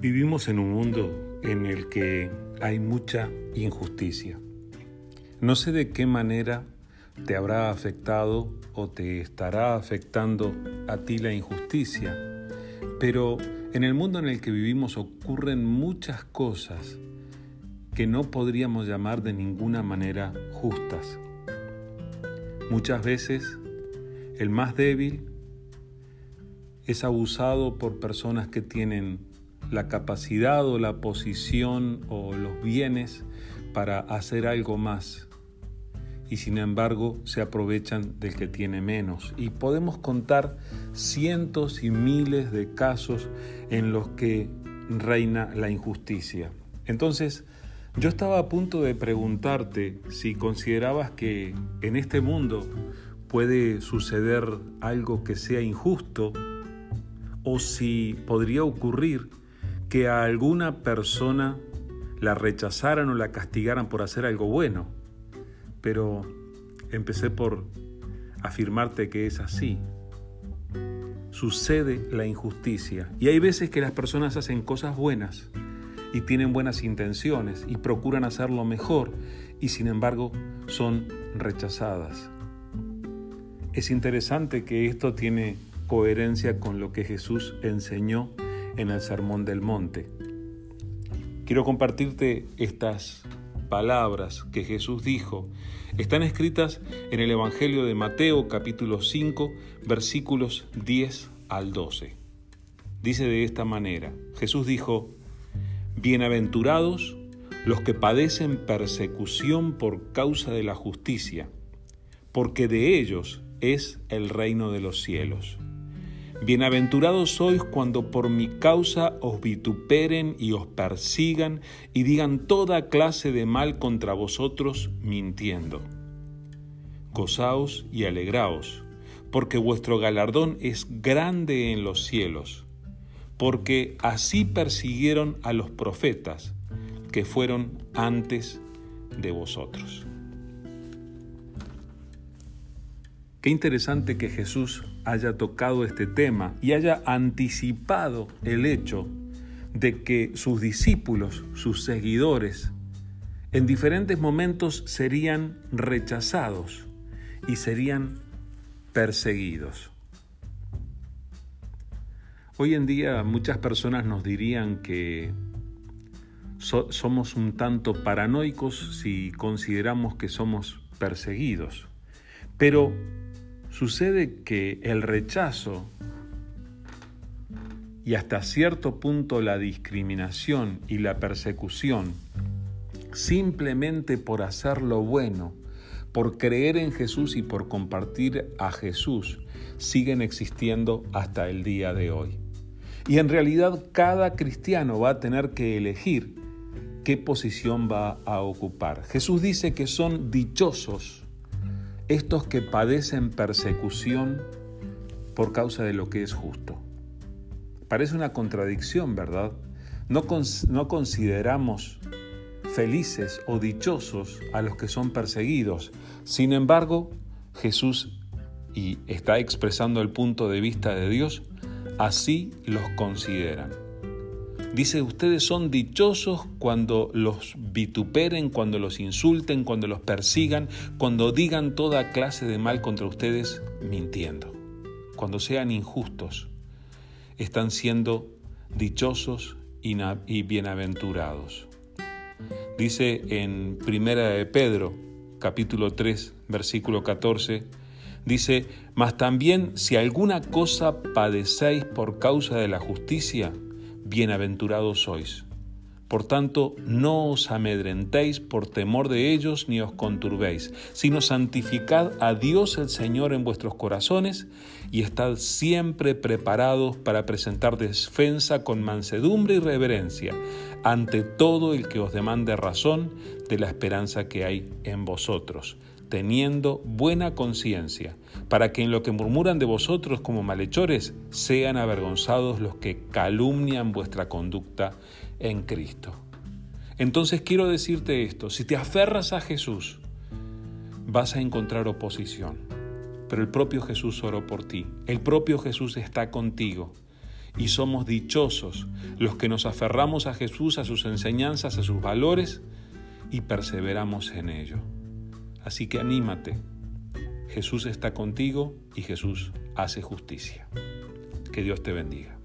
Vivimos en un mundo en el que hay mucha injusticia. No sé de qué manera te habrá afectado o te estará afectando a ti la injusticia, pero en el mundo en el que vivimos ocurren muchas cosas que no podríamos llamar de ninguna manera justas. Muchas veces el más débil es abusado por personas que tienen la capacidad o la posición o los bienes para hacer algo más y sin embargo se aprovechan del que tiene menos. Y podemos contar cientos y miles de casos en los que reina la injusticia. Entonces, yo estaba a punto de preguntarte si considerabas que en este mundo puede suceder algo que sea injusto o si podría ocurrir que a alguna persona la rechazaran o la castigaran por hacer algo bueno. Pero empecé por afirmarte que es así. Sucede la injusticia y hay veces que las personas hacen cosas buenas y tienen buenas intenciones y procuran hacerlo mejor y sin embargo son rechazadas. Es interesante que esto tiene coherencia con lo que Jesús enseñó en el Sermón del Monte. Quiero compartirte estas palabras que Jesús dijo. Están escritas en el Evangelio de Mateo capítulo 5 versículos 10 al 12. Dice de esta manera, Jesús dijo, Bienaventurados los que padecen persecución por causa de la justicia, porque de ellos es el reino de los cielos. Bienaventurados sois cuando por mi causa os vituperen y os persigan y digan toda clase de mal contra vosotros mintiendo. Gozaos y alegraos, porque vuestro galardón es grande en los cielos, porque así persiguieron a los profetas que fueron antes de vosotros. Interesante que Jesús haya tocado este tema y haya anticipado el hecho de que sus discípulos, sus seguidores, en diferentes momentos serían rechazados y serían perseguidos. Hoy en día muchas personas nos dirían que somos un tanto paranoicos si consideramos que somos perseguidos, pero Sucede que el rechazo y hasta cierto punto la discriminación y la persecución, simplemente por hacer lo bueno, por creer en Jesús y por compartir a Jesús, siguen existiendo hasta el día de hoy. Y en realidad cada cristiano va a tener que elegir qué posición va a ocupar. Jesús dice que son dichosos estos que padecen persecución por causa de lo que es justo. Parece una contradicción, ¿verdad? No, consideramos felices o dichosos a los que son perseguidos. Sin embargo, Jesús, y está expresando el punto de vista de Dios, así los consideran. Dice, ustedes son dichosos cuando los vituperen, cuando los insulten, cuando los persigan, cuando digan toda clase de mal contra ustedes mintiendo. Cuando sean injustos, están siendo dichosos y bienaventurados. Dice en Primera de Pedro, capítulo 3, versículo 14, dice, mas también si alguna cosa padecéis por causa de la justicia, bienaventurados sois. Por tanto, no os amedrentéis por temor de ellos ni os conturbéis, sino santificad a Dios el Señor en vuestros corazones y estad siempre preparados para presentar defensa con mansedumbre y reverencia ante todo el que os demande razón de la esperanza que hay en vosotros teniendo buena conciencia, para que en lo que murmuran de vosotros como malhechores sean avergonzados los que calumnian vuestra conducta en Cristo. Entonces quiero decirte esto, si te aferras a Jesús, vas a encontrar oposición, pero el propio Jesús oró por ti, el propio Jesús está contigo y somos dichosos los que nos aferramos a Jesús, a sus enseñanzas, a sus valores y perseveramos en ello. Así que anímate. Jesús está contigo y Jesús hace justicia. Que Dios te bendiga.